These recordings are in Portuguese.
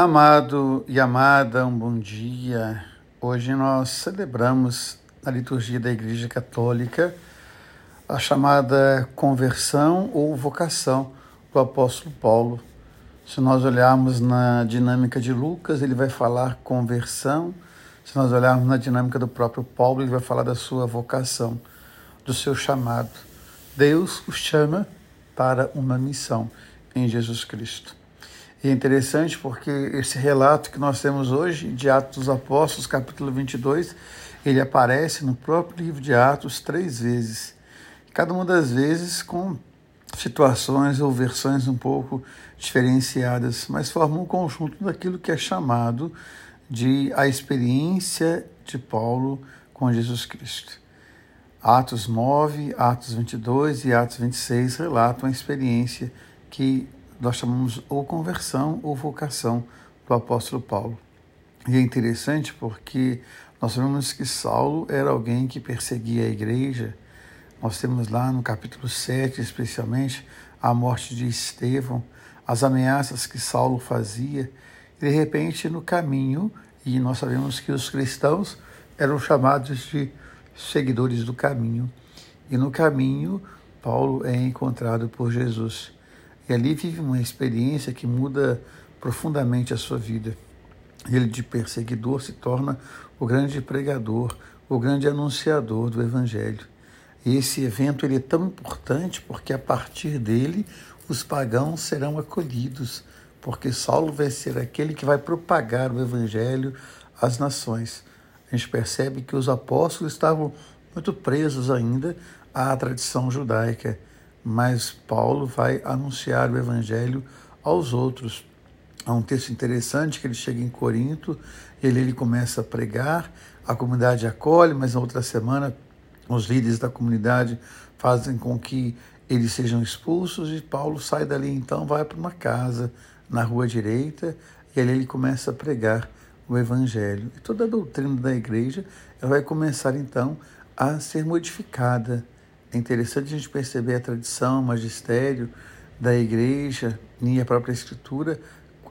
Amado e amada, um bom dia. Hoje nós celebramos na liturgia da Igreja Católica a chamada conversão ou vocação do apóstolo Paulo. Se nós olharmos na dinâmica de Lucas, ele vai falar conversão. Se nós olharmos na dinâmica do próprio Paulo, ele vai falar da sua vocação, do seu chamado. Deus o chama para uma missão em Jesus Cristo. E é interessante porque esse relato que nós temos hoje, de Atos dos Apóstolos, capítulo 22, ele aparece no próprio livro de Atos três vezes. Cada uma das vezes com situações ou versões um pouco diferenciadas, mas formam um conjunto daquilo que é chamado de a experiência de Paulo com Jesus Cristo. Atos 9, Atos 22 e Atos 26 relatam a experiência que nós chamamos ou conversão ou vocação do apóstolo Paulo. E é interessante porque nós sabemos que Saulo era alguém que perseguia a igreja. Nós temos lá no capítulo 7, especialmente, a morte de Estevão, as ameaças que Saulo fazia. E de repente, no caminho, e nós sabemos que os cristãos eram chamados de seguidores do caminho. E no caminho, Paulo é encontrado por Jesus. E ali vive uma experiência que muda profundamente a sua vida. Ele, de perseguidor, se torna o grande pregador, o grande anunciador do Evangelho. E esse evento ele é tão importante porque a partir dele os pagãos serão acolhidos, porque Saulo vai ser aquele que vai propagar o Evangelho às nações. A gente percebe que os apóstolos estavam muito presos ainda à tradição judaica mas Paulo vai anunciar o evangelho aos outros. Há um texto interessante que ele chega em Corinto, ele, ele começa a pregar, a comunidade acolhe, mas na outra semana os líderes da comunidade fazem com que eles sejam expulsos e Paulo sai dali então, vai para uma casa na rua direita e ali ele começa a pregar o evangelho. E toda a doutrina da igreja ela vai começar então a ser modificada é interessante a gente perceber a tradição, o magistério da igreja e a própria escritura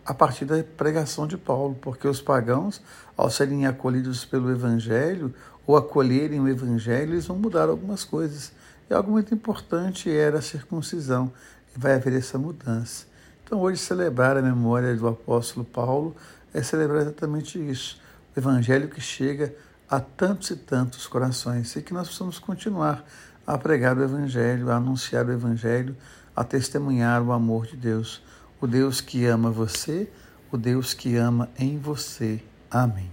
a partir da pregação de Paulo, porque os pagãos, ao serem acolhidos pelo evangelho ou acolherem o evangelho, eles vão mudar algumas coisas. E algo muito importante era a circuncisão, e vai haver essa mudança. Então, hoje, celebrar a memória do apóstolo Paulo é celebrar exatamente isso. O evangelho que chega a tantos e tantos corações e que nós precisamos continuar a pregar o Evangelho, a anunciar o Evangelho, a testemunhar o amor de Deus, o Deus que ama você, o Deus que ama em você. Amém.